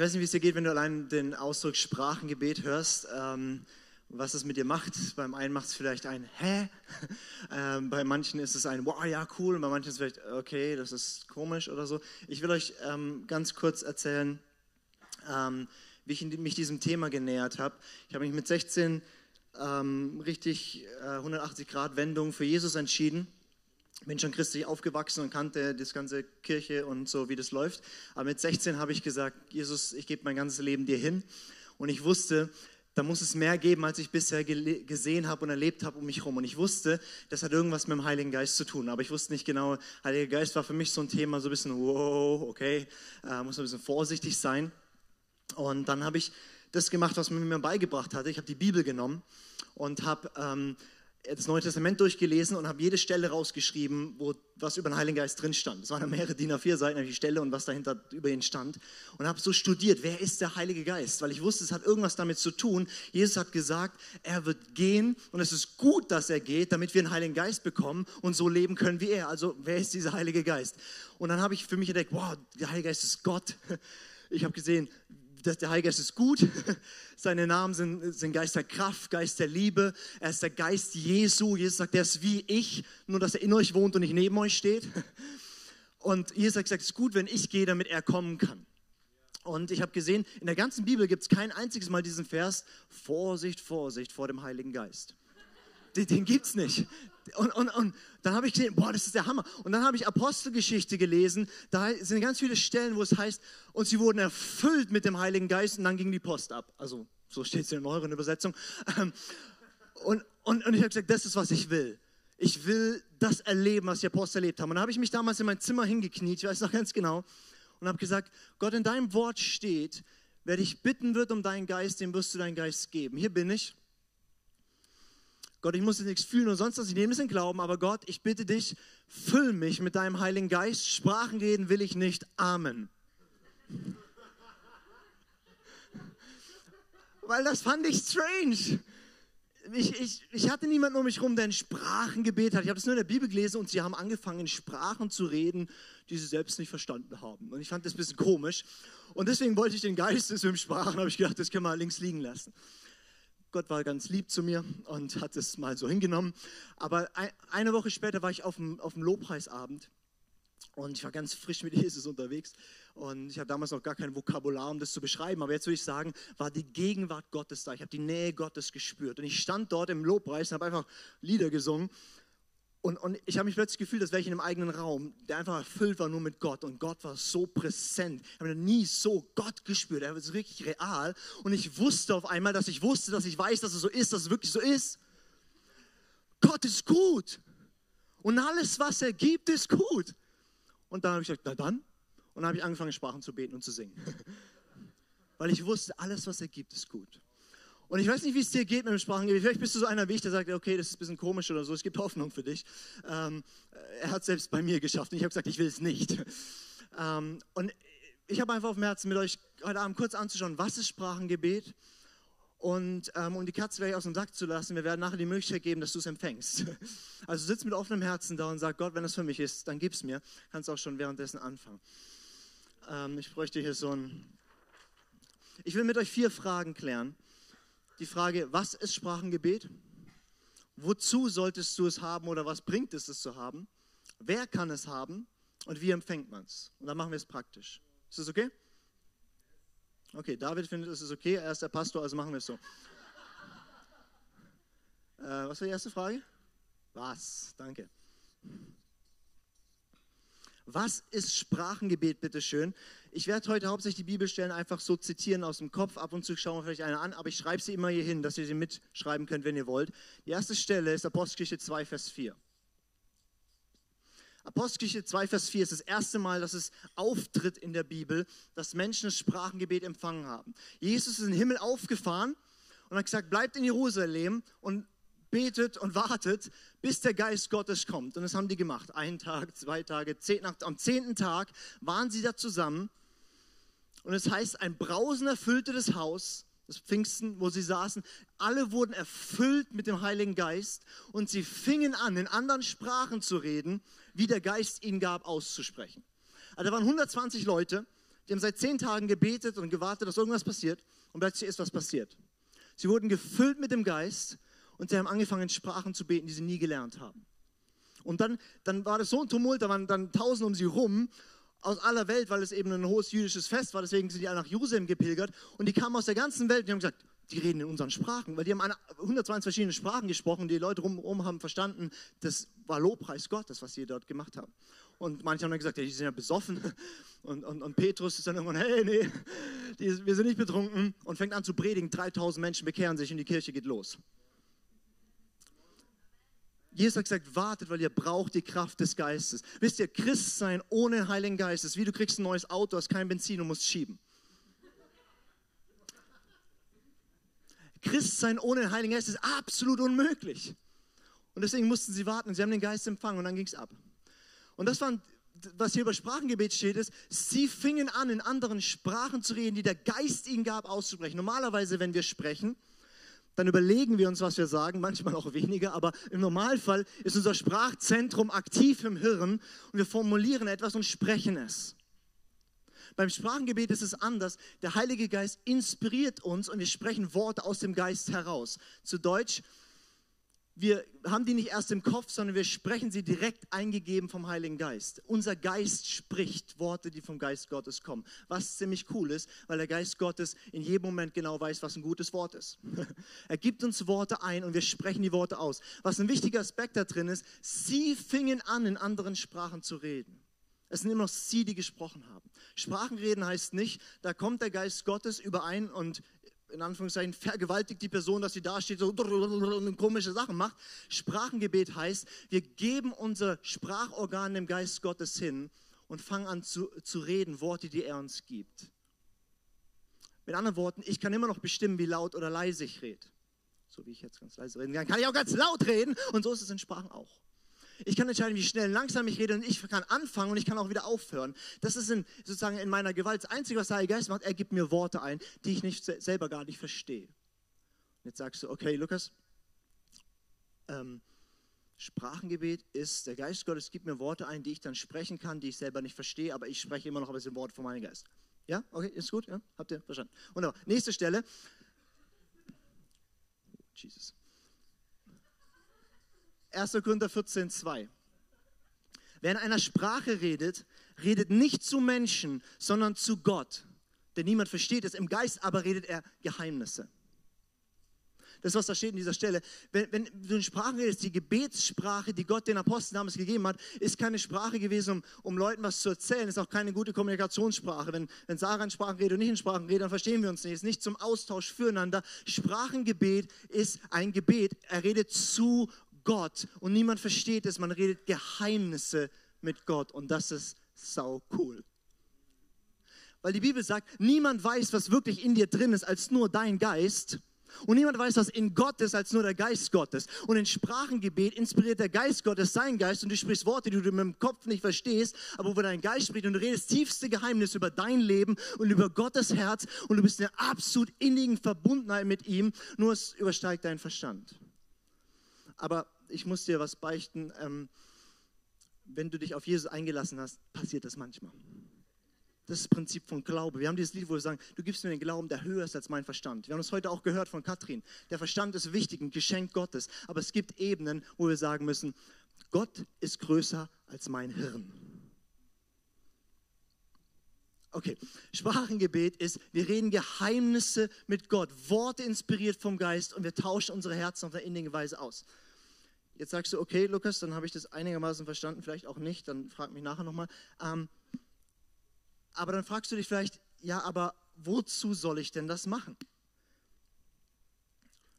weiß nicht, wie es dir geht, wenn du allein den Ausdruck Sprachengebet hörst. Ähm, was es mit dir macht. Beim einen macht es vielleicht ein Hä? Ähm, bei manchen ist es ein Wow, ja, cool. Und bei manchen ist es vielleicht Okay, das ist komisch oder so. Ich will euch ähm, ganz kurz erzählen, ähm, wie ich mich diesem Thema genähert habe. Ich habe mich mit 16 ähm, richtig äh, 180 Grad Wendung für Jesus entschieden. Bin schon christlich aufgewachsen und kannte das ganze Kirche und so, wie das läuft. Aber mit 16 habe ich gesagt, Jesus, ich gebe mein ganzes Leben dir hin. Und ich wusste, da muss es mehr geben, als ich bisher gesehen habe und erlebt habe um mich herum. Und ich wusste, das hat irgendwas mit dem Heiligen Geist zu tun. Aber ich wusste nicht genau, Heiliger Geist war für mich so ein Thema, so ein bisschen, wow, okay, äh, muss ein bisschen vorsichtig sein. Und dann habe ich das gemacht, was man mir beigebracht hatte. Ich habe die Bibel genommen und habe ähm, das Neue Testament durchgelesen und habe jede Stelle rausgeschrieben, wo was über den Heiligen Geist drin stand. Es waren mehrere DIN A4 Seiten, die Stelle und was dahinter über ihn stand. Und habe so studiert, wer ist der Heilige Geist? Weil ich wusste, es hat irgendwas damit zu tun. Jesus hat gesagt, er wird gehen und es ist gut, dass er geht, damit wir einen Heiligen Geist bekommen und so leben können wie er. Also wer ist dieser Heilige Geist? Und dann habe ich für mich entdeckt, wow, der Heilige Geist ist Gott. Ich habe gesehen, dass der Heilige Geist ist gut. Seine Namen sind, sind Geist der Kraft, Geist der Liebe. Er ist der Geist Jesu. Jesus sagt, er ist wie ich, nur dass er in euch wohnt und nicht neben euch steht. Und Jesus gesagt, es ist gut, wenn ich gehe, damit er kommen kann. Und ich habe gesehen, in der ganzen Bibel gibt es kein einziges Mal diesen Vers, Vorsicht, Vorsicht vor dem Heiligen Geist. Den, den gibt es nicht. Und, und, und dann habe ich gesehen, boah, das ist der Hammer. Und dann habe ich Apostelgeschichte gelesen. Da sind ganz viele Stellen, wo es heißt, und sie wurden erfüllt mit dem Heiligen Geist und dann ging die Post ab. Also so steht es in der neueren Übersetzung. Ähm, und, und, und ich habe gesagt, das ist, was ich will. Ich will das erleben, was die Apostel erlebt haben. Und dann habe ich mich damals in mein Zimmer hingekniet, ich weiß noch ganz genau, und habe gesagt, Gott, in deinem Wort steht, wer dich bitten wird um deinen Geist, dem wirst du deinen Geist geben. Hier bin ich. Gott, ich muss jetzt nichts fühlen und sonst was, ich nehme es in Glauben, aber Gott, ich bitte dich, füll mich mit deinem Heiligen Geist. Sprachen reden will ich nicht. Amen. Weil das fand ich strange. Ich, ich, ich hatte niemanden um mich herum, der ein Sprachengebet hat. Ich habe das nur in der Bibel gelesen und sie haben angefangen, in Sprachen zu reden, die sie selbst nicht verstanden haben. Und ich fand das ein bisschen komisch. Und deswegen wollte ich den Geist des Sprachen, habe ich gedacht, das können wir links liegen lassen. Gott war ganz lieb zu mir und hat es mal so hingenommen. Aber eine Woche später war ich auf dem, auf dem Lobpreisabend und ich war ganz frisch mit Jesus unterwegs. Und ich hatte damals noch gar kein Vokabular, um das zu beschreiben. Aber jetzt würde ich sagen, war die Gegenwart Gottes da. Ich habe die Nähe Gottes gespürt. Und ich stand dort im Lobpreis und habe einfach Lieder gesungen. Und, und ich habe mich plötzlich gefühlt, als wäre ich in einem eigenen Raum, der einfach erfüllt war nur mit Gott. Und Gott war so präsent. Ich habe nie so Gott gespürt. Er war wirklich real. Und ich wusste auf einmal, dass ich wusste, dass ich weiß, dass es so ist, dass es wirklich so ist. Gott ist gut. Und alles, was er gibt, ist gut. Und dann habe ich gesagt, na dann. Und dann habe ich angefangen, Sprachen zu beten und zu singen. Weil ich wusste, alles, was er gibt, ist gut. Und ich weiß nicht, wie es dir geht mit dem Sprachengebet. Vielleicht bist du so einer wie ich, der sagt, okay, das ist ein bisschen komisch oder so. Es gibt Hoffnung für dich. Ähm, er hat es selbst bei mir geschafft und ich habe gesagt, ich will es nicht. Ähm, und ich habe einfach auf dem Herzen, mit euch heute Abend kurz anzuschauen, was ist Sprachengebet? Und ähm, um die Katze gleich aus dem Sack zu lassen, wir werden nachher die Möglichkeit geben, dass du es empfängst. Also sitz mit offenem Herzen da und sag, Gott, wenn das für mich ist, dann gib es mir. Kannst auch schon währenddessen anfangen. Ähm, ich bräuchte hier so ein... Ich will mit euch vier Fragen klären die Frage, was ist Sprachengebet? Wozu solltest du es haben oder was bringt es, es zu haben? Wer kann es haben und wie empfängt man es? Und dann machen wir es praktisch. Ist das okay? Okay, David findet, es ist okay. Er ist der Pastor, also machen wir es so. Äh, was war die erste Frage? Was? Danke. Was ist Sprachengebet, bitteschön? Ich werde heute hauptsächlich die Bibelstellen einfach so zitieren aus dem Kopf. Ab und zu schauen wir vielleicht eine an, aber ich schreibe sie immer hier hin, dass ihr sie mitschreiben könnt, wenn ihr wollt. Die erste Stelle ist Apostelgeschichte 2, Vers 4. Apostelgeschichte 2, Vers 4 ist das erste Mal, dass es auftritt in der Bibel, dass Menschen das Sprachengebet empfangen haben. Jesus ist in den Himmel aufgefahren und hat gesagt, bleibt in Jerusalem und betet und wartet, bis der Geist Gottes kommt. Und das haben die gemacht. Ein Tag, zwei Tage, zehn, am zehnten Tag waren sie da zusammen. Und es heißt, ein Brausen erfüllte das Haus, das Pfingsten, wo sie saßen. Alle wurden erfüllt mit dem Heiligen Geist und sie fingen an, in anderen Sprachen zu reden, wie der Geist ihnen gab, auszusprechen. Also da waren 120 Leute Die haben seit zehn Tagen gebetet und gewartet, dass irgendwas passiert. Und plötzlich ist was passiert. Sie wurden gefüllt mit dem Geist und sie haben angefangen, Sprachen zu beten, die sie nie gelernt haben. Und dann, dann war das so ein Tumult, da waren dann Tausende um sie rum aus aller Welt, weil es eben ein hohes jüdisches Fest war. Deswegen sind die alle nach Jerusalem gepilgert. Und die kamen aus der ganzen Welt und die haben gesagt, die reden in unseren Sprachen, weil die haben 120 verschiedene Sprachen gesprochen. Die Leute rumherum haben verstanden, das war Lobpreis Gottes, was sie dort gemacht haben. Und manche haben dann gesagt, ja, die sind ja besoffen. Und, und, und Petrus ist dann irgendwann, hey, nee, die, wir sind nicht betrunken. Und fängt an zu predigen. 3000 Menschen bekehren sich und die Kirche geht los. Jesus hat gesagt, wartet, weil ihr braucht die Kraft des Geistes. Wisst ihr, Christ sein ohne Heiligen Geist ist wie du kriegst ein neues Auto, hast kein Benzin und musst schieben. Christ sein ohne Heiligen Geist ist absolut unmöglich. Und deswegen mussten sie warten und sie haben den Geist empfangen und dann ging es ab. Und das war, was hier über Sprachengebet steht, ist, sie fingen an, in anderen Sprachen zu reden, die der Geist ihnen gab, auszusprechen. Normalerweise, wenn wir sprechen, dann überlegen wir uns, was wir sagen, manchmal auch weniger, aber im Normalfall ist unser Sprachzentrum aktiv im Hirn und wir formulieren etwas und sprechen es. Beim Sprachengebet ist es anders. Der Heilige Geist inspiriert uns und wir sprechen Worte aus dem Geist heraus. Zu Deutsch, wir haben die nicht erst im Kopf, sondern wir sprechen sie direkt eingegeben vom Heiligen Geist. Unser Geist spricht Worte, die vom Geist Gottes kommen. Was ziemlich cool ist, weil der Geist Gottes in jedem Moment genau weiß, was ein gutes Wort ist. er gibt uns Worte ein und wir sprechen die Worte aus. Was ein wichtiger Aspekt da drin ist, sie fingen an, in anderen Sprachen zu reden. Es sind immer noch sie, die gesprochen haben. Sprachenreden heißt nicht, da kommt der Geist Gottes überein und in Anführungszeichen vergewaltigt die Person, dass sie da steht und komische Sachen macht. Sprachengebet heißt, wir geben unser Sprachorgan dem Geist Gottes hin und fangen an zu, zu reden, Worte, die er uns gibt. Mit anderen Worten, ich kann immer noch bestimmen, wie laut oder leise ich rede. So wie ich jetzt ganz leise reden kann, kann ich auch ganz laut reden und so ist es in Sprachen auch. Ich kann entscheiden, wie schnell und langsam ich rede und ich kann anfangen und ich kann auch wieder aufhören. Das ist in, sozusagen in meiner Gewalt. Das Einzige, was der Heilige Geist macht, er gibt mir Worte ein, die ich nicht, selber gar nicht verstehe. Und jetzt sagst du, okay, Lukas, ähm, Sprachengebet ist, der Geist Gottes gibt mir Worte ein, die ich dann sprechen kann, die ich selber nicht verstehe, aber ich spreche immer noch ein bisschen Worte von meinem Geist. Ja, okay, ist gut? Ja? Habt ihr verstanden? Wunderbar. Nächste Stelle. Jesus. 1. Korinther 14, 2. Wer in einer Sprache redet, redet nicht zu Menschen, sondern zu Gott. Denn niemand versteht es. Im Geist aber redet er Geheimnisse. Das, was da steht in dieser Stelle. Wenn, wenn du in Sprachen redest, die Gebetssprache, die Gott den Aposteln damals gegeben hat, ist keine Sprache gewesen, um, um Leuten was zu erzählen. Ist auch keine gute Kommunikationssprache. Wenn, wenn Sarah in Sprachen redet und nicht in Sprachen redet, dann verstehen wir uns nicht. Ist nicht zum Austausch füreinander. Sprachengebet ist ein Gebet. Er redet zu Gott und niemand versteht es. Man redet Geheimnisse mit Gott und das ist sau cool. Weil die Bibel sagt, niemand weiß, was wirklich in dir drin ist, als nur dein Geist. Und niemand weiß, was in Gott ist, als nur der Geist Gottes. Und in Sprachengebet inspiriert der Geist Gottes sein Geist und du sprichst Worte, die du mit dem Kopf nicht verstehst, aber wo dein Geist spricht und du redest tiefste Geheimnisse über dein Leben und über Gottes Herz und du bist in einer absolut innigen Verbundenheit mit ihm, nur es übersteigt deinen Verstand. Aber ich muss dir was beichten. Ähm, wenn du dich auf Jesus eingelassen hast, passiert das manchmal. Das ist das Prinzip von Glaube. Wir haben dieses Lied, wo wir sagen, du gibst mir den Glauben, der höher ist als mein Verstand. Wir haben es heute auch gehört von Katrin. Der Verstand ist wichtig, ein Geschenk Gottes. Aber es gibt Ebenen, wo wir sagen müssen, Gott ist größer als mein Hirn. Okay, Sprachengebet ist, wir reden Geheimnisse mit Gott, Worte inspiriert vom Geist und wir tauschen unsere Herzen auf eine innige Weise aus. Jetzt sagst du, okay, Lukas, dann habe ich das einigermaßen verstanden, vielleicht auch nicht, dann frag mich nachher nochmal. Ähm, aber dann fragst du dich vielleicht, ja, aber wozu soll ich denn das machen?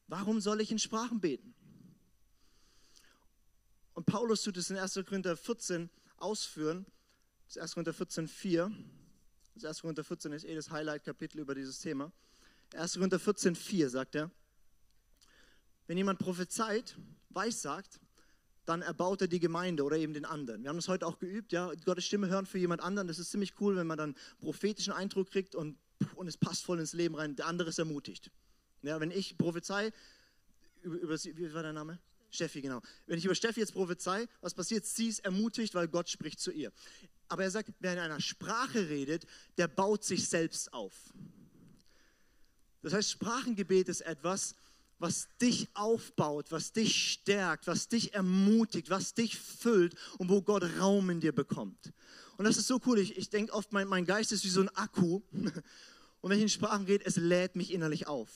Warum soll ich in Sprachen beten? Und Paulus tut es in 1. Korinther 14 ausführen. Das 1. Korinther 14, 4. Das 1. Korinther 14 ist eh das Highlight-Kapitel über dieses Thema. 1. Korinther 14, 4 sagt er, wenn jemand prophezeit, weissagt, dann erbaut er die Gemeinde oder eben den anderen. Wir haben das heute auch geübt, ja, Gottes Stimme hören für jemand anderen. Das ist ziemlich cool, wenn man dann prophetischen Eindruck kriegt und, und es passt voll ins Leben rein. Der andere ist ermutigt. Ja, wenn ich prophezei, über, über wie war der Name? Steffi, genau. Wenn ich über Steffi jetzt prophezei, was passiert? Sie ist ermutigt, weil Gott spricht zu ihr. Aber er sagt, wer in einer Sprache redet, der baut sich selbst auf. Das heißt, Sprachengebet ist etwas, was dich aufbaut, was dich stärkt, was dich ermutigt, was dich füllt und wo Gott Raum in dir bekommt. Und das ist so cool. Ich, ich denke oft, mein, mein Geist ist wie so ein Akku. Und wenn ich in Sprachen rede, es lädt mich innerlich auf.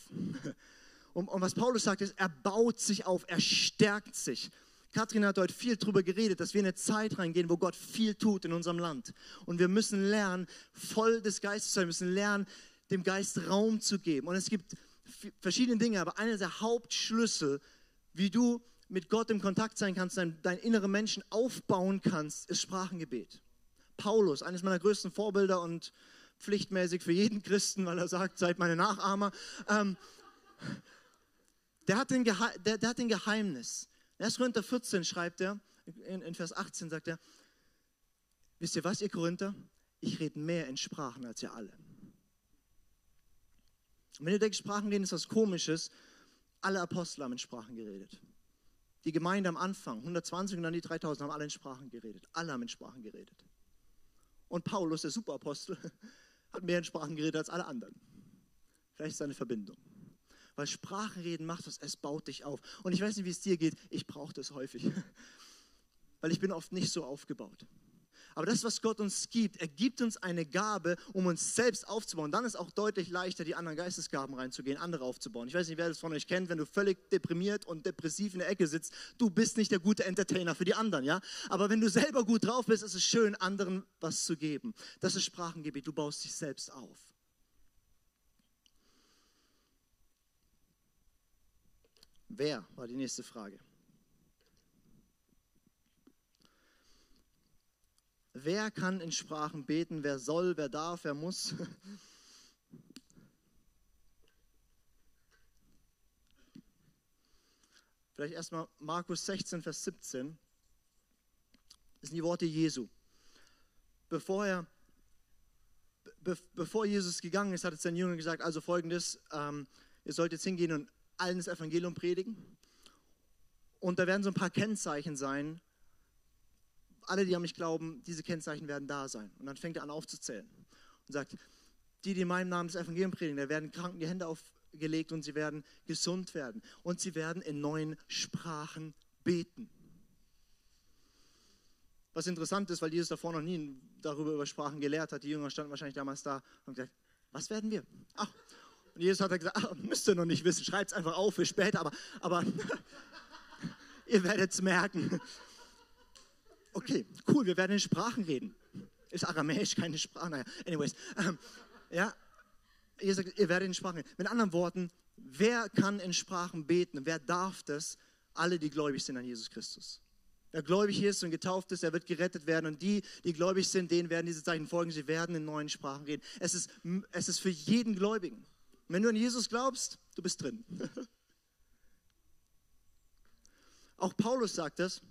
Und, und was Paulus sagt, ist, er baut sich auf, er stärkt sich. Kathrin hat heute viel darüber geredet, dass wir in eine Zeit reingehen, wo Gott viel tut in unserem Land. Und wir müssen lernen, voll des Geistes zu sein. Wir müssen lernen, dem Geist Raum zu geben. Und es gibt verschiedene Dinge, aber einer der Hauptschlüssel, wie du mit Gott im Kontakt sein kannst, deinen dein inneren Menschen aufbauen kannst, ist Sprachengebet. Paulus, eines meiner größten Vorbilder und pflichtmäßig für jeden Christen, weil er sagt, seid meine Nachahmer. Ähm, der, hat den der, der hat ein Geheimnis. In 1. Korinther 14 schreibt er, in, in Vers 18 sagt er, wisst ihr was, ihr Korinther? Ich rede mehr in Sprachen als ihr alle. Und wenn ihr denkt, Sprachen reden ist was Komisches, alle Apostel haben in Sprachen geredet. Die Gemeinde am Anfang, 120 und dann die 3000, haben alle in Sprachen geredet. Alle haben in Sprachen geredet. Und Paulus, der Superapostel, hat mehr in Sprachen geredet als alle anderen. Vielleicht ist da eine Verbindung. Weil Sprachenreden macht was, es baut dich auf. Und ich weiß nicht, wie es dir geht, ich brauche das häufig. Weil ich bin oft nicht so aufgebaut. Aber das, was Gott uns gibt, er gibt uns eine Gabe, um uns selbst aufzubauen. Dann ist auch deutlich leichter, die anderen Geistesgaben reinzugehen, andere aufzubauen. Ich weiß nicht, wer das von euch kennt, wenn du völlig deprimiert und depressiv in der Ecke sitzt, du bist nicht der gute Entertainer für die anderen, ja? Aber wenn du selber gut drauf bist, ist es schön, anderen was zu geben. Das ist Sprachengebet. Du baust dich selbst auf. Wer war die nächste Frage? Wer kann in Sprachen beten? Wer soll, wer darf, wer muss? Vielleicht erstmal Markus 16, Vers 17. Das sind die Worte Jesu. Bevor, er, be, bevor Jesus gegangen ist, hat es seinen Jüngern gesagt, also folgendes, ähm, ihr sollt jetzt hingehen und allen das Evangelium predigen. Und da werden so ein paar Kennzeichen sein, alle, die an mich glauben, diese Kennzeichen werden da sein. Und dann fängt er an aufzuzählen und sagt, die, die in meinem Namen das Evangelium predigen, da werden Kranken die Hände aufgelegt und sie werden gesund werden. Und sie werden in neuen Sprachen beten. Was interessant ist, weil Jesus davor noch nie darüber über Sprachen gelehrt hat. Die Jünger standen wahrscheinlich damals da und gesagt, was werden wir? Ach, und Jesus hat gesagt, ach, müsst ihr noch nicht wissen, schreibt es einfach auf für später, aber, aber ihr werdet es merken. Okay, cool, wir werden in Sprachen reden. Ist Aramäisch keine Sprache? Naja, anyways. Ähm, ja, ihr sagt, ihr werdet in Sprachen reden. Mit anderen Worten, wer kann in Sprachen beten? Wer darf das? Alle, die gläubig sind an Jesus Christus. Wer gläubig ist und getauft ist, der wird gerettet werden. Und die, die gläubig sind, denen werden diese Zeichen folgen. Sie werden in neuen Sprachen reden. Es ist, es ist für jeden Gläubigen. Wenn du an Jesus glaubst, du bist drin. Auch Paulus sagt das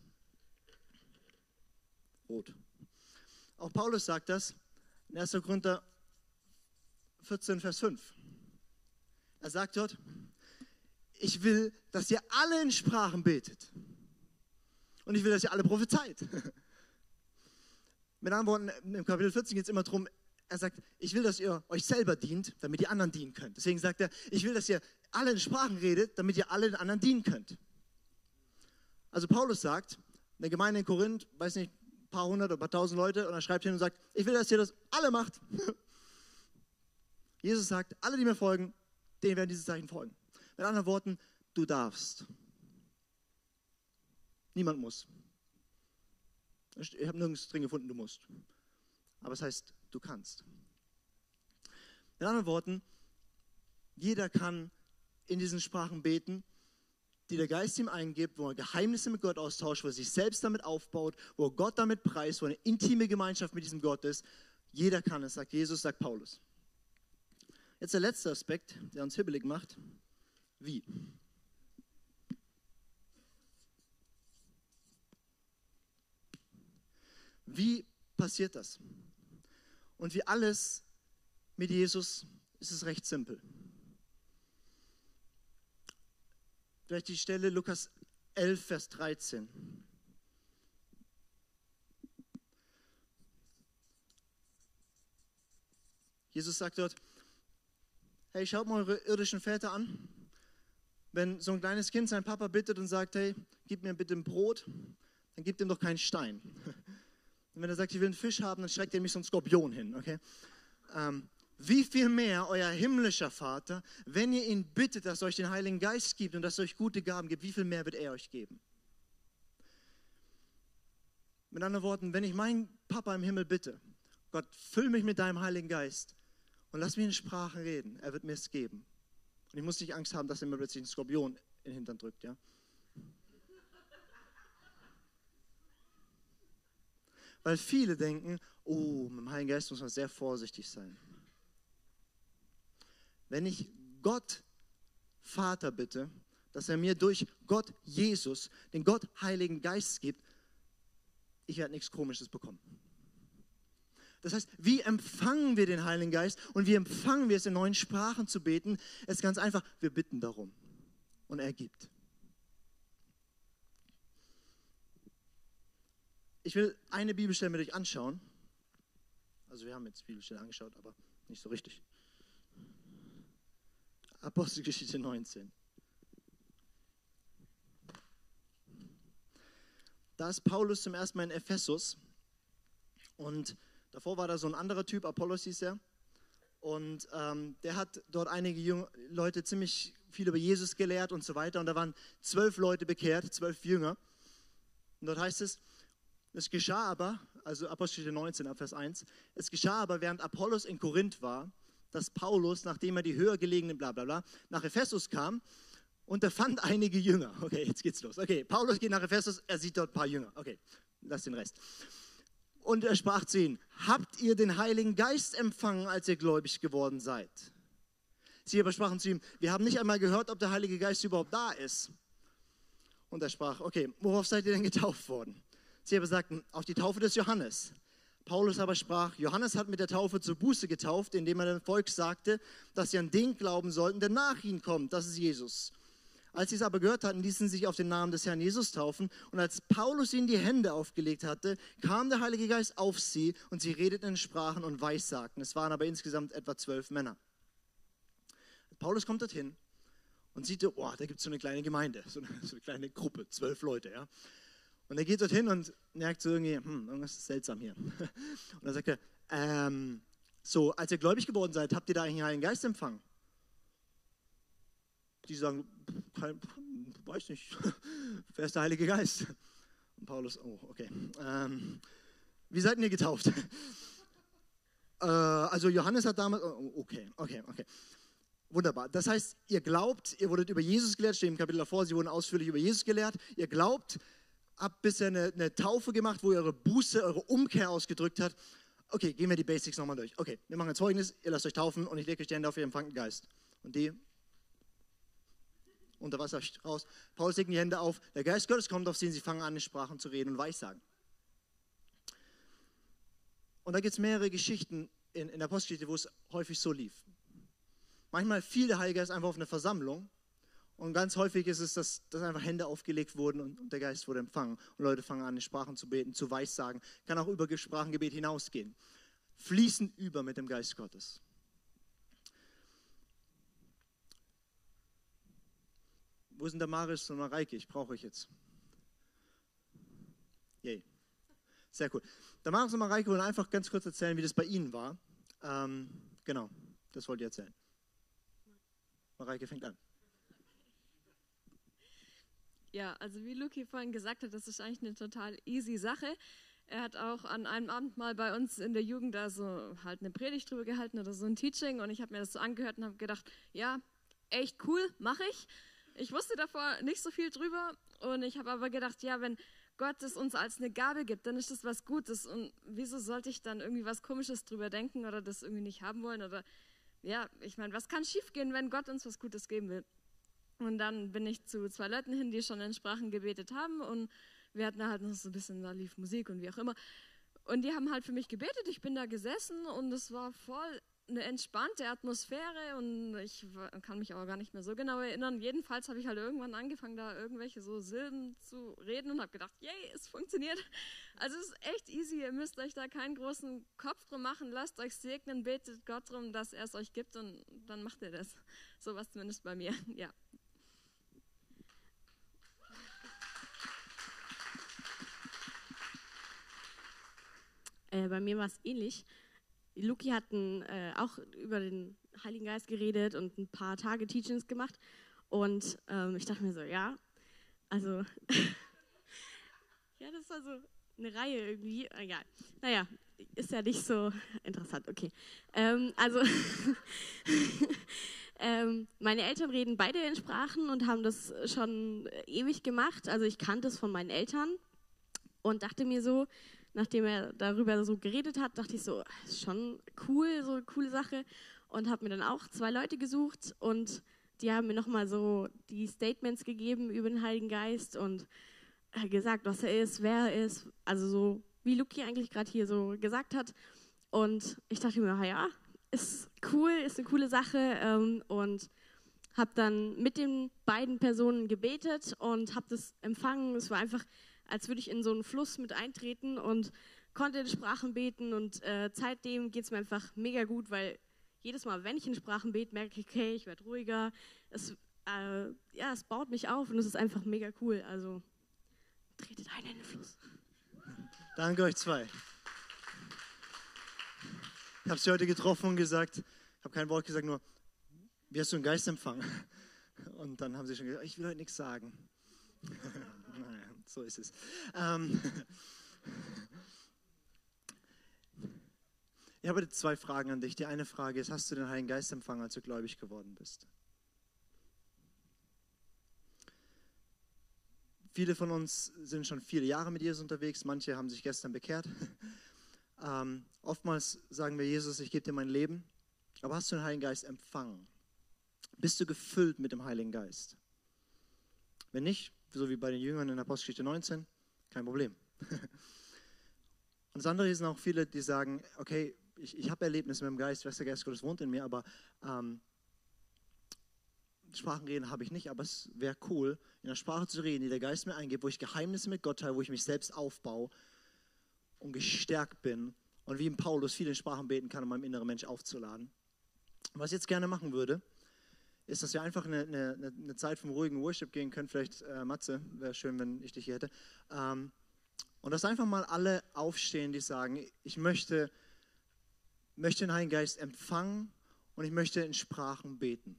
rot. Auch Paulus sagt das in 1. Korinther 14, Vers 5. Er sagt dort, ich will, dass ihr alle in Sprachen betet. Und ich will, dass ihr alle prophezeit. Mit anderen Worten, im Kapitel 14 geht es immer darum, er sagt, ich will, dass ihr euch selber dient, damit ihr anderen dienen könnt. Deswegen sagt er, ich will, dass ihr alle in Sprachen redet, damit ihr alle den anderen dienen könnt. Also Paulus sagt, eine Gemeinde in Korinth, weiß nicht, paar hundert oder paar tausend Leute und er schreibt hin und sagt, ich will, dass ihr das alle macht. Jesus sagt, alle, die mir folgen, denen werden diese Zeichen folgen. Mit anderen Worten, du darfst. Niemand muss. Ich habe nirgends drin gefunden, du musst. Aber es heißt, du kannst. Mit anderen Worten, jeder kann in diesen Sprachen beten die der Geist ihm eingibt, wo er Geheimnisse mit Gott austauscht, wo er sich selbst damit aufbaut, wo er Gott damit preist, wo eine intime Gemeinschaft mit diesem Gott ist. Jeder kann es, sagt Jesus, sagt Paulus. Jetzt der letzte Aspekt, der uns hibbelig macht. Wie? Wie passiert das? Und wie alles mit Jesus ist es recht simpel. Vielleicht die Stelle Lukas 11, Vers 13. Jesus sagt dort, hey, schaut mal eure irdischen Väter an. Wenn so ein kleines Kind seinen Papa bittet und sagt, hey, gib mir bitte ein Brot, dann gibt ihm doch keinen Stein. Und wenn er sagt, ich will einen Fisch haben, dann schreckt er mich so einen Skorpion hin, okay? Ähm, wie viel mehr euer himmlischer Vater, wenn ihr ihn bittet, dass er euch den Heiligen Geist gibt und dass er euch gute Gaben gibt, wie viel mehr wird er euch geben? Mit anderen Worten, wenn ich meinen Papa im Himmel bitte, Gott, füll mich mit deinem Heiligen Geist und lass mich in Sprachen reden, er wird mir es geben. Und ich muss nicht Angst haben, dass er mir plötzlich einen Skorpion in den Hintern drückt, ja? Weil viele denken, oh, mit dem Heiligen Geist muss man sehr vorsichtig sein. Wenn ich Gott Vater bitte, dass er mir durch Gott Jesus den Gott Heiligen Geist gibt, ich werde nichts Komisches bekommen. Das heißt, wie empfangen wir den Heiligen Geist und wie empfangen wir es, in neuen Sprachen zu beten? Es ist ganz einfach, wir bitten darum und er gibt. Ich will eine Bibelstelle mit euch anschauen. Also wir haben jetzt Bibelstelle angeschaut, aber nicht so richtig. Apostelgeschichte 19. Da ist Paulus zum ersten Mal in Ephesus und davor war da so ein anderer Typ, Apollos hieß er. Und ähm, der hat dort einige Jünger, Leute ziemlich viel über Jesus gelehrt und so weiter. Und da waren zwölf Leute bekehrt, zwölf Jünger. Und dort heißt es, es geschah aber, also Apostel 19, Vers 1, es geschah aber, während Apollos in Korinth war, dass Paulus, nachdem er die höher gelegenen, bla bla bla, nach Ephesus kam und er fand einige Jünger. Okay, jetzt geht's los. Okay, Paulus geht nach Ephesus, er sieht dort ein paar Jünger. Okay, lass den Rest. Und er sprach zu ihnen, habt ihr den Heiligen Geist empfangen, als ihr gläubig geworden seid? Sie aber sprachen zu ihm, wir haben nicht einmal gehört, ob der Heilige Geist überhaupt da ist. Und er sprach, okay, worauf seid ihr denn getauft worden? Sie aber sagten, auf die Taufe des Johannes. Paulus aber sprach, Johannes hat mit der Taufe zur Buße getauft, indem er dem Volk sagte, dass sie an den glauben sollten, der nach ihnen kommt, das ist Jesus. Als sie es aber gehört hatten, ließen sie sich auf den Namen des Herrn Jesus taufen. Und als Paulus ihnen die Hände aufgelegt hatte, kam der Heilige Geist auf sie und sie redeten in Sprachen und Weissagten. Es waren aber insgesamt etwa zwölf Männer. Paulus kommt dorthin und sieht, oh, da gibt es so eine kleine Gemeinde, so eine, so eine, kleine Gruppe, zwölf Leute. Ja. Und er geht dorthin und merkt so irgendwie, hm, irgendwas ist seltsam hier. Und dann sagt er, ähm, so, als ihr gläubig geworden seid, habt ihr da eigentlich einen Geist empfangen? Die sagen, kein, weiß nicht, wer ist der Heilige Geist? Und Paulus, oh, okay. Ähm, wie seid ihr getauft? äh, also Johannes hat damals, oh, okay, okay, okay. Wunderbar. Das heißt, ihr glaubt, ihr wurdet über Jesus gelehrt, steht im Kapitel davor, sie wurden ausführlich über Jesus gelehrt. Ihr glaubt, habt bisher eine, eine Taufe gemacht, wo ihr eure Buße, eure Umkehr ausgedrückt habt. Okay, gehen wir die Basics nochmal durch. Okay, wir machen jetzt folgendes: Ihr lasst euch taufen und ich lege euch die Hände auf, ihr empfangt den Geist. Und die unter Wasser raus. Paulus legt die Hände auf. Der Geist Gottes kommt auf sie und sie fangen an, in Sprachen zu reden und Weissagen. Und da gibt es mehrere Geschichten in, in der Apostelgeschichte, wo es häufig so lief. Manchmal fiel der Heilige Geist einfach auf eine Versammlung und ganz häufig ist es, dass, dass einfach Hände aufgelegt wurden und, und, der Geist wurde empfangen. Und Leute fangen an, in Sprachen zu beten, zu Weissagen. Kann auch über Sprachengebet hinausgehen. Fließen über mit dem Geist Gottes. Wo sind der Maris und Mareike? Ich brauche euch jetzt. Yay. Sehr cool. Der Maris und Mareike wollen einfach ganz kurz erzählen, wie das bei ihnen war. Ähm, genau, das wollt ihr erzählen. Mareike fängt an. Ja, also wie Luki vorhin gesagt hat, das ist eigentlich eine total easy Sache. Er hat auch an einem Abend mal bei uns in der Jugend da so halt eine Predigt drüber gehalten oder so ein Teaching und ich habe mir das so angehört und habe gedacht, ja, echt cool, mache ich. Ich wusste davor nicht so viel drüber und ich habe aber gedacht, ja, wenn Gott es uns als eine Gabe gibt, dann ist das was Gutes und wieso sollte ich dann irgendwie was Komisches drüber denken oder das irgendwie nicht haben wollen oder ja, ich meine, was kann schiefgehen, wenn Gott uns was Gutes geben will? Und dann bin ich zu zwei Leuten hin, die schon in Sprachen gebetet haben und wir hatten halt noch so ein bisschen, da lief Musik und wie auch immer. Und die haben halt für mich gebetet, ich bin da gesessen und es war voll eine entspannte Atmosphäre und ich kann mich aber gar nicht mehr so genau erinnern. Jedenfalls habe ich halt irgendwann angefangen, da irgendwelche so Silben zu reden und habe gedacht, yay, es funktioniert. Also es ist echt easy, ihr müsst euch da keinen großen Kopf drum machen, lasst euch segnen, betet Gott drum, dass er es euch gibt und dann macht ihr das. So was zumindest bei mir, ja. Äh, bei mir war es ähnlich. Luki hat äh, auch über den Heiligen Geist geredet und ein paar Tage Teachings gemacht. Und ähm, ich dachte mir so, ja, also, ja, das war so eine Reihe irgendwie. Egal. Naja, ist ja nicht so interessant. Okay. Ähm, also, ähm, meine Eltern reden beide in Sprachen und haben das schon ewig gemacht. Also, ich kannte es von meinen Eltern und dachte mir so, nachdem er darüber so geredet hat, dachte ich so, ist schon cool, so eine coole Sache. Und habe mir dann auch zwei Leute gesucht und die haben mir nochmal so die Statements gegeben über den Heiligen Geist und gesagt, was er ist, wer er ist. Also so, wie Luki eigentlich gerade hier so gesagt hat. Und ich dachte mir, ja, ist cool, ist eine coole Sache. Ähm, und habe dann mit den beiden Personen gebetet und habe das empfangen. Es war einfach als würde ich in so einen Fluss mit eintreten und konnte in Sprachen beten und äh, seitdem geht es mir einfach mega gut, weil jedes Mal, wenn ich in Sprachen bete, merke ich, okay, ich werde ruhiger. Es, äh, ja, es baut mich auf und es ist einfach mega cool. Also tretet ein in den Fluss. Danke euch zwei. Ich habe sie heute getroffen und gesagt, ich habe kein Wort gesagt, nur, wie hast du einen Geist empfangen? Und dann haben sie schon gesagt, ich will heute nichts sagen. naja so ist es. Ähm, ich habe zwei Fragen an dich. Die eine Frage ist, hast du den Heiligen Geist empfangen, als du gläubig geworden bist? Viele von uns sind schon viele Jahre mit Jesus unterwegs, manche haben sich gestern bekehrt. Ähm, oftmals sagen wir, Jesus, ich gebe dir mein Leben, aber hast du den Heiligen Geist empfangen? Bist du gefüllt mit dem Heiligen Geist? Wenn nicht, so wie bei den Jüngern in Apostelgeschichte 19, kein Problem. Und das andere sind auch viele, die sagen, okay, ich, ich habe Erlebnisse mit dem Geist, der Geist Gottes wohnt in mir, aber ähm, Sprachenreden habe ich nicht, aber es wäre cool, in einer Sprache zu reden, die der Geist mir eingibt, wo ich Geheimnisse mit Gott teile, wo ich mich selbst aufbaue und gestärkt bin und wie im Paulus viele Sprachen beten kann, um meinem inneren Mensch aufzuladen. Was ich jetzt gerne machen würde, ist, dass wir einfach eine, eine, eine Zeit vom ruhigen Worship gehen können. Vielleicht, äh, Matze, wäre schön, wenn ich dich hier hätte. Ähm, und dass einfach mal alle aufstehen, die sagen, ich möchte, möchte den Heiligen Geist empfangen und ich möchte in Sprachen beten.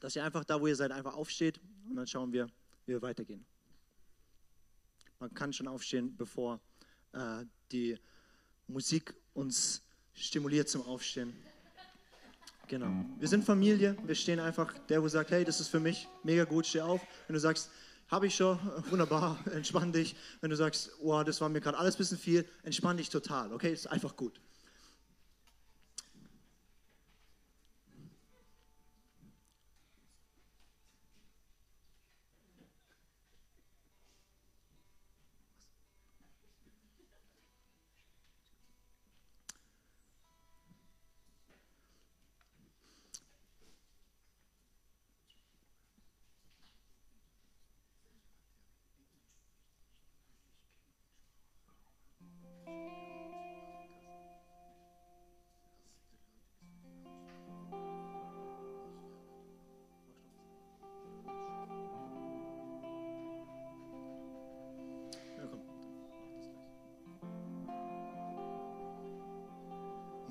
Dass ihr einfach da, wo ihr seid, einfach aufsteht und dann schauen wir, wie wir weitergehen. Man kann schon aufstehen, bevor äh, die Musik uns stimuliert zum Aufstehen. Genau. Wir sind Familie. Wir stehen einfach, der, wo sagt, hey, das ist für mich mega gut, steh auf. Wenn du sagst, habe ich schon, wunderbar, entspann dich. Wenn du sagst, wow, das war mir gerade alles ein bisschen viel, entspann dich total, okay? Ist einfach gut.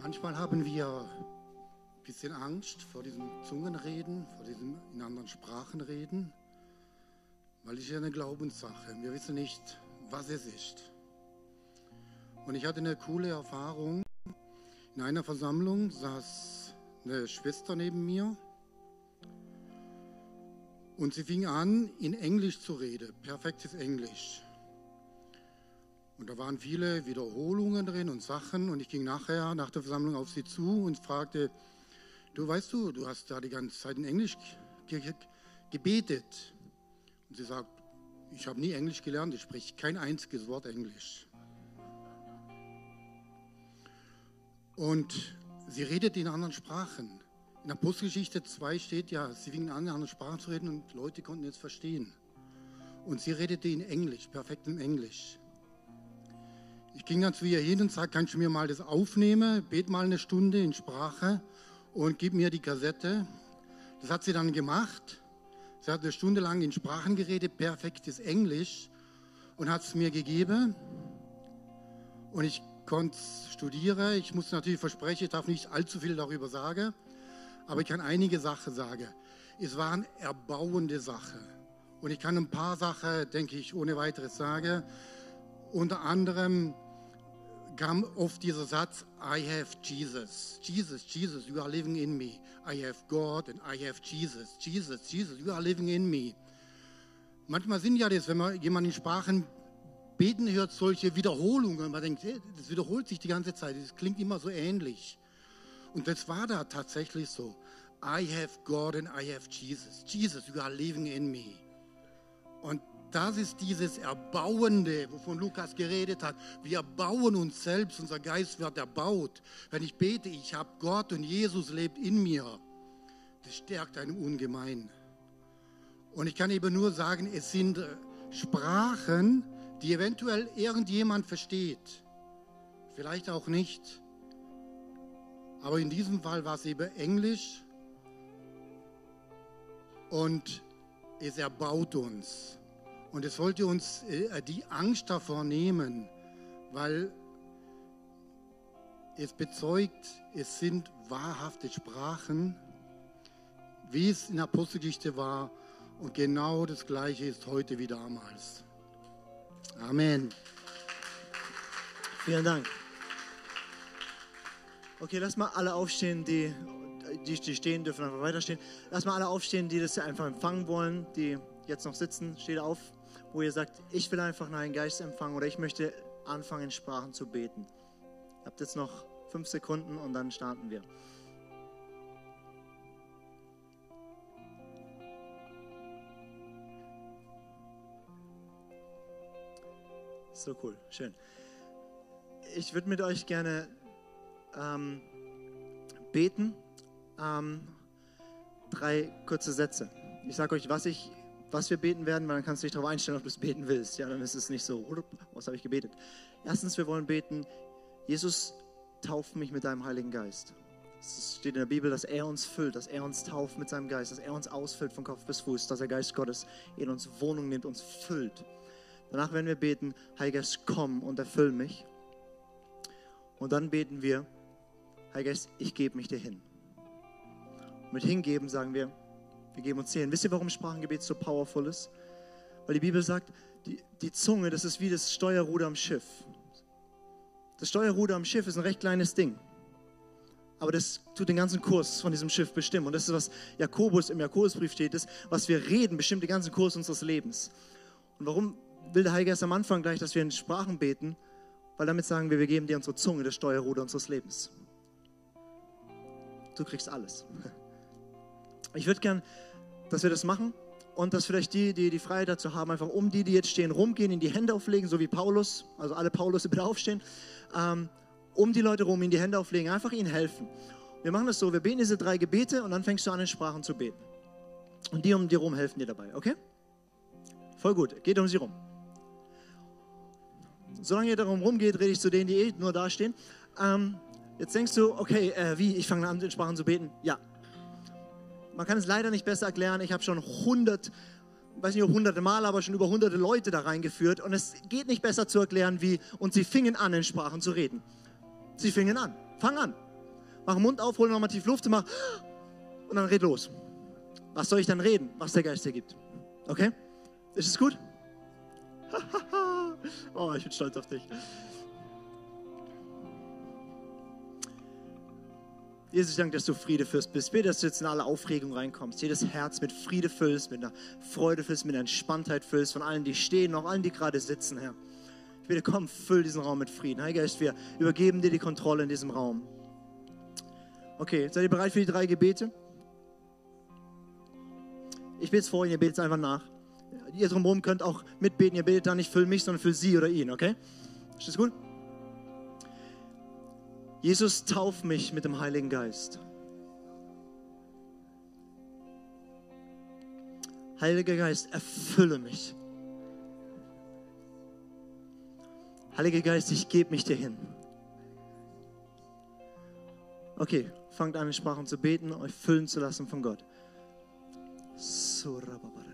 Manchmal haben wir ein bisschen Angst vor diesem Zungenreden, vor diesem in anderen Sprachen reden, weil es ja eine Glaubenssache. Wir wissen nicht, was es ist. Und ich hatte eine coole Erfahrung. In einer Versammlung saß eine Schwester neben mir und sie fing an, in Englisch zu reden, perfektes Englisch. Und da waren viele Wiederholungen drin und Sachen. Und ich ging nachher nach der Versammlung auf sie zu und fragte, du weißt du, du hast da die ganze Zeit in Englisch ge ge gebetet. Und sie sagt, ich habe nie Englisch gelernt, ich spreche kein einziges Wort Englisch. Und sie redet in anderen Sprachen. In Apostelgeschichte 2 steht ja, sie fingen an, in anderen Sprachen zu reden und Leute konnten jetzt verstehen. Und sie redete in Englisch, perfekt in Englisch. Ich ging dann zu ihr hin und sagte, kannst du mir mal das aufnehmen, bet mal eine Stunde in Sprache und gib mir die Kassette. Das hat sie dann gemacht. Sie hat eine Stunde lang in Sprachen geredet, perfektes Englisch und hat es mir gegeben. Und ich konnte studieren. Ich muss natürlich versprechen, ich darf nicht allzu viel darüber sagen, aber ich kann einige Sachen sagen. Es waren erbauende Sachen. Und ich kann ein paar Sachen, denke ich, ohne weiteres sagen. Unter anderem kam oft dieser Satz, I have Jesus. Jesus, Jesus, you are living in me. I have God and I have Jesus. Jesus, Jesus, you are living in me. Manchmal sind ja das, wenn man jemanden in Sprachen beten hört, solche Wiederholungen. Man denkt, das wiederholt sich die ganze Zeit. Das klingt immer so ähnlich. Und das war da tatsächlich so. I have God and I have Jesus. Jesus, you are living in me. Das ist dieses Erbauende, wovon Lukas geredet hat. Wir bauen uns selbst, unser Geist wird erbaut. Wenn ich bete, ich habe Gott und Jesus lebt in mir, das stärkt einen ungemein. Und ich kann eben nur sagen, es sind Sprachen, die eventuell irgendjemand versteht. Vielleicht auch nicht. Aber in diesem Fall war es eben Englisch und es erbaut uns. Und es sollte uns äh, die Angst davor nehmen, weil es bezeugt, es sind wahrhafte Sprachen, wie es in der Apostelgeschichte war. Und genau das Gleiche ist heute wie damals. Amen. Vielen Dank. Okay, lass mal alle aufstehen, die, die, die stehen, dürfen einfach weiterstehen. Lass mal alle aufstehen, die das einfach empfangen wollen, die jetzt noch sitzen. Steht auf, wo ihr sagt, ich will einfach einen Geist empfangen oder ich möchte anfangen, in Sprachen zu beten. Ihr habt jetzt noch fünf Sekunden und dann starten wir. So cool, schön. Ich würde mit euch gerne ähm, beten. Ähm, drei kurze Sätze. Ich sage euch, was, ich, was wir beten werden, weil dann kannst du dich darauf einstellen, ob du es beten willst. Ja, dann ist es nicht so, was habe ich gebetet. Erstens, wir wollen beten, Jesus, tauf mich mit deinem Heiligen Geist. Es steht in der Bibel, dass er uns füllt, dass er uns tauft mit seinem Geist, dass er uns ausfüllt von Kopf bis Fuß, dass der Geist Gottes in uns Wohnung nimmt, uns füllt. Danach werden wir beten, Heiliger Geist, komm und erfüll mich. Und dann beten wir, Heiliger Geist, ich gebe mich dir hin. Und mit hingeben sagen wir, wir geben uns hin. Wisst ihr, warum Sprachengebet so powerful ist? Weil die Bibel sagt, die, die Zunge, das ist wie das Steuerruder am Schiff. Das Steuerruder am Schiff ist ein recht kleines Ding. Aber das tut den ganzen Kurs von diesem Schiff bestimmen. Und das ist, was Jakobus im Jakobusbrief steht, ist, was wir reden, bestimmt den ganzen Kurs unseres Lebens. Und warum will der Heilige Geist am Anfang gleich, dass wir in Sprachen beten, weil damit sagen wir, wir geben dir unsere Zunge, das Steuerruder unseres Lebens. Du kriegst alles. Ich würde gern, dass wir das machen und dass vielleicht die, die die Freiheit dazu haben, einfach um die, die jetzt stehen, rumgehen, in die Hände auflegen, so wie Paulus, also alle Paulus bitte aufstehen, ähm, um die Leute rum, in die Hände auflegen, einfach ihnen helfen. Wir machen das so, wir beten diese drei Gebete und dann fängst du an, in Sprachen zu beten. Und die um dir rum helfen dir dabei, okay? Voll gut, geht um sie rum solange ihr darum rumgeht, rede ich zu denen, die eh nur da stehen. Ähm, jetzt denkst du, okay, äh, wie, ich fange an, in Sprachen zu beten? Ja. Man kann es leider nicht besser erklären. Ich habe schon hundert, weiß nicht hunderte Mal, aber schon über hunderte Leute da reingeführt. Und es geht nicht besser zu erklären, wie, und sie fingen an, in Sprachen zu reden. Sie fingen an. Fang an. Mach den Mund auf, hol nochmal tief Luft und mach, und dann red los. Was soll ich dann reden? Was der Geist dir gibt. Okay? Ist es gut? oh, ich bin stolz auf dich. Jesus, ich danke, dass du Friedefürst bist. Bitte, dass du jetzt in alle Aufregung reinkommst. Jedes Herz mit Friede füllst, mit einer Freude füllst, mit einer Entspanntheit füllst, von allen, die stehen, auch allen, die gerade sitzen, Herr. Ich bitte, komm, füll diesen Raum mit Frieden. Heiliger Geist, wir übergeben dir die Kontrolle in diesem Raum. Okay, seid ihr bereit für die drei Gebete? Ich bete es vor Ihnen, ihr betet es einfach nach ihr drumherum könnt auch mitbeten. Ihr betet da nicht für mich, sondern für sie oder ihn, okay? Ist das gut? Jesus, tauf mich mit dem Heiligen Geist. Heiliger Geist, erfülle mich. Heiliger Geist, ich gebe mich dir hin. Okay, fangt an, in Sprachen zu beten, euch füllen zu lassen von Gott. Surababa.